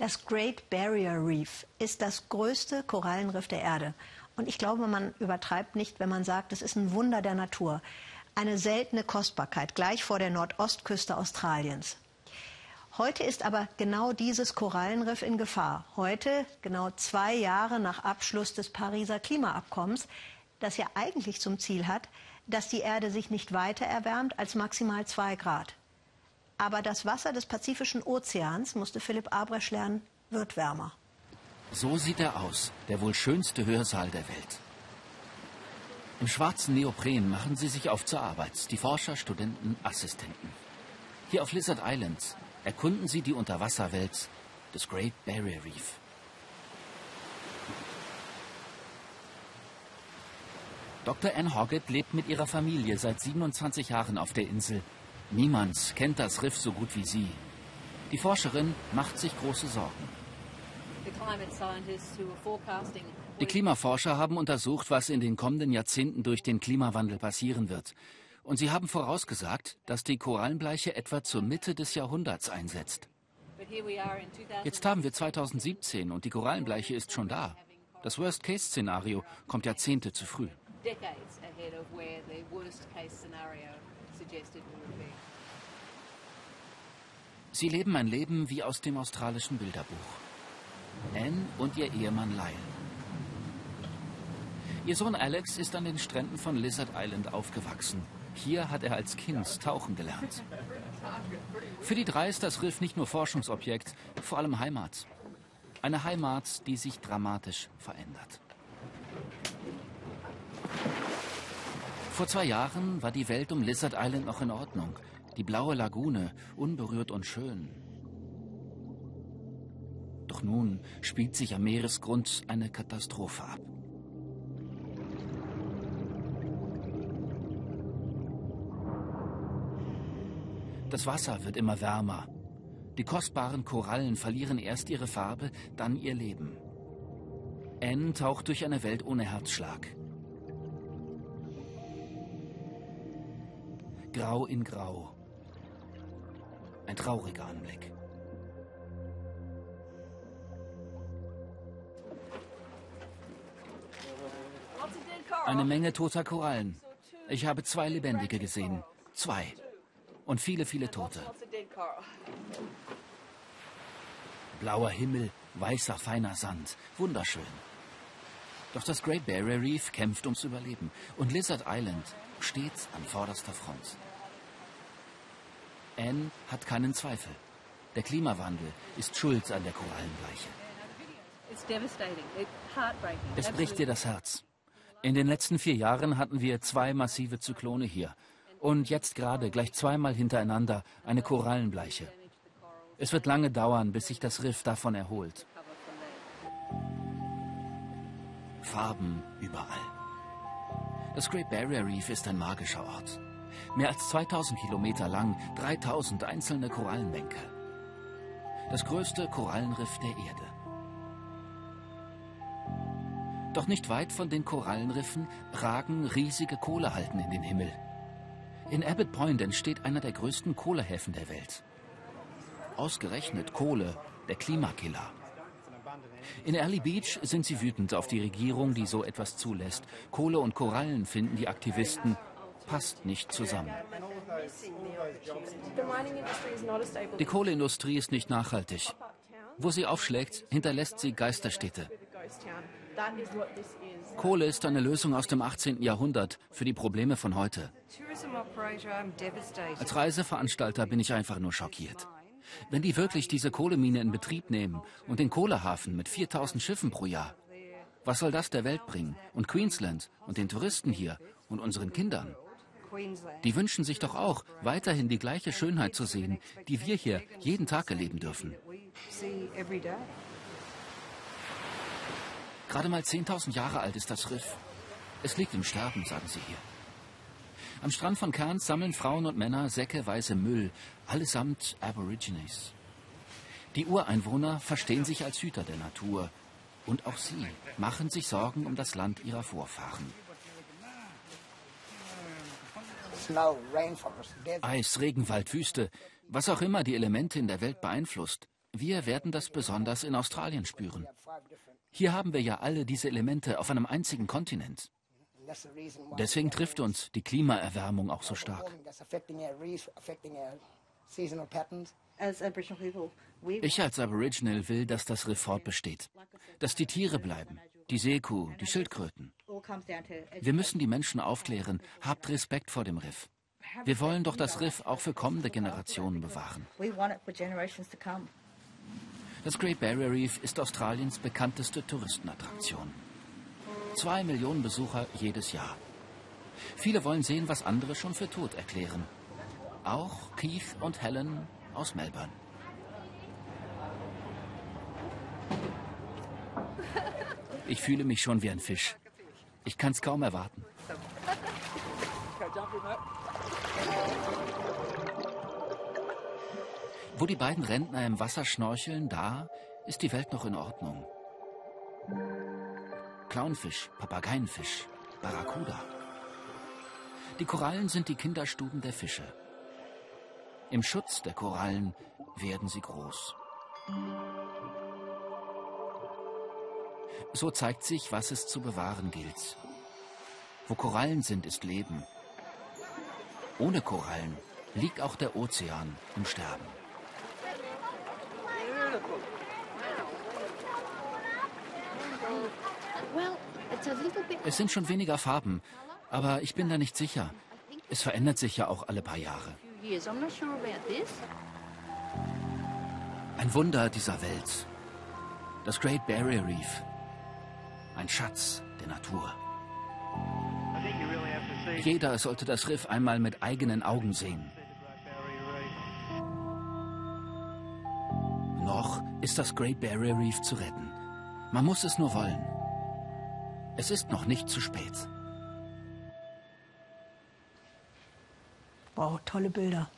Das Great Barrier Reef ist das größte Korallenriff der Erde. Und ich glaube, man übertreibt nicht, wenn man sagt, es ist ein Wunder der Natur. Eine seltene Kostbarkeit, gleich vor der Nordostküste Australiens. Heute ist aber genau dieses Korallenriff in Gefahr. Heute, genau zwei Jahre nach Abschluss des Pariser Klimaabkommens, das ja eigentlich zum Ziel hat, dass die Erde sich nicht weiter erwärmt als maximal zwei Grad. Aber das Wasser des Pazifischen Ozeans, musste Philipp Abresch lernen, wird wärmer. So sieht er aus, der wohl schönste Hörsaal der Welt. Im schwarzen Neopren machen sie sich auf zur Arbeit, die Forscher, Studenten, Assistenten. Hier auf Lizard Island erkunden sie die Unterwasserwelt des Great Barrier Reef. Dr. Ann Hoggett lebt mit ihrer Familie seit 27 Jahren auf der Insel Niemand kennt das Riff so gut wie sie. Die Forscherin macht sich große Sorgen. Die Klimaforscher haben untersucht, was in den kommenden Jahrzehnten durch den Klimawandel passieren wird. Und sie haben vorausgesagt, dass die Korallenbleiche etwa zur Mitte des Jahrhunderts einsetzt. Jetzt haben wir 2017 und die Korallenbleiche ist schon da. Das Worst-Case-Szenario kommt Jahrzehnte zu früh. Sie leben ein Leben wie aus dem australischen Bilderbuch. Anne und ihr Ehemann Lyle. Ihr Sohn Alex ist an den Stränden von Lizard Island aufgewachsen. Hier hat er als Kind tauchen gelernt. Für die drei ist das Riff nicht nur Forschungsobjekt, vor allem Heimat. Eine Heimat, die sich dramatisch verändert. Vor zwei Jahren war die Welt um Lizard Island noch in Ordnung. Die blaue Lagune, unberührt und schön. Doch nun spielt sich am Meeresgrund eine Katastrophe ab. Das Wasser wird immer wärmer. Die kostbaren Korallen verlieren erst ihre Farbe, dann ihr Leben. Anne taucht durch eine Welt ohne Herzschlag. Grau in Grau. Ein trauriger Anblick. Eine Menge toter Korallen. Ich habe zwei lebendige gesehen. Zwei. Und viele, viele Tote. Blauer Himmel, weißer, feiner Sand. Wunderschön. Doch das Great Barrier Reef kämpft ums Überleben. Und Lizard Island steht an vorderster Front. Anne hat keinen Zweifel. Der Klimawandel ist schuld an der Korallenbleiche. Es bricht dir das Herz. In den letzten vier Jahren hatten wir zwei massive Zyklone hier. Und jetzt gerade, gleich zweimal hintereinander, eine Korallenbleiche. Es wird lange dauern, bis sich das Riff davon erholt. Farben überall. Das Great Barrier Reef ist ein magischer Ort. Mehr als 2000 Kilometer lang, 3000 einzelne Korallenbänke. Das größte Korallenriff der Erde. Doch nicht weit von den Korallenriffen ragen riesige Kohlehalten in den Himmel. In Abbott Point entsteht einer der größten Kohlehäfen der Welt. Ausgerechnet Kohle, der Klimakiller. In Early Beach sind sie wütend auf die Regierung, die so etwas zulässt. Kohle und Korallen finden die Aktivisten passt nicht zusammen. Die Kohleindustrie ist nicht nachhaltig. Wo sie aufschlägt, hinterlässt sie Geisterstädte. Kohle ist eine Lösung aus dem 18. Jahrhundert für die Probleme von heute. Als Reiseveranstalter bin ich einfach nur schockiert. Wenn die wirklich diese Kohlemine in Betrieb nehmen und den Kohlehafen mit 4000 Schiffen pro Jahr, was soll das der Welt bringen und Queensland und den Touristen hier und unseren Kindern? Die wünschen sich doch auch, weiterhin die gleiche Schönheit zu sehen, die wir hier jeden Tag erleben dürfen. Gerade mal 10.000 Jahre alt ist das Riff. Es liegt im Sterben, sagen sie hier. Am Strand von Cairns sammeln Frauen und Männer säckeweise Müll, allesamt Aborigines. Die Ureinwohner verstehen sich als Hüter der Natur. Und auch sie machen sich Sorgen um das Land ihrer Vorfahren. Eis, Regenwald, Wüste, was auch immer die Elemente in der Welt beeinflusst, Wir werden das besonders in Australien spüren. Hier haben wir ja alle diese Elemente auf einem einzigen Kontinent. Deswegen trifft uns die Klimaerwärmung auch so stark. Ich als Aboriginal will, dass das Riff fortbesteht, dass die Tiere bleiben, die Seekuh, die Schildkröten. Wir müssen die Menschen aufklären, habt Respekt vor dem Riff. Wir wollen doch das Riff auch für kommende Generationen bewahren. Das Great Barrier Reef ist Australiens bekannteste Touristenattraktion. Zwei Millionen Besucher jedes Jahr. Viele wollen sehen, was andere schon für tot erklären. Auch Keith und Helen aus Melbourne. Ich fühle mich schon wie ein Fisch. Ich kann es kaum erwarten. Wo die beiden Rentner im Wasser schnorcheln, da ist die Welt noch in Ordnung. Clownfisch, Papageienfisch, Barracuda. Die Korallen sind die Kinderstuben der Fische. Im Schutz der Korallen werden sie groß. So zeigt sich, was es zu bewahren gilt. Wo Korallen sind, ist Leben. Ohne Korallen liegt auch der Ozean im Sterben. Es sind schon weniger Farben, aber ich bin da nicht sicher. Es verändert sich ja auch alle paar Jahre. Ein Wunder dieser Welt. Das Great Barrier Reef. Ein Schatz der Natur. Jeder sollte das Riff einmal mit eigenen Augen sehen. Noch ist das Great Barrier Reef zu retten. Man muss es nur wollen. Es ist noch nicht zu spät. Wow, tolle Bilder.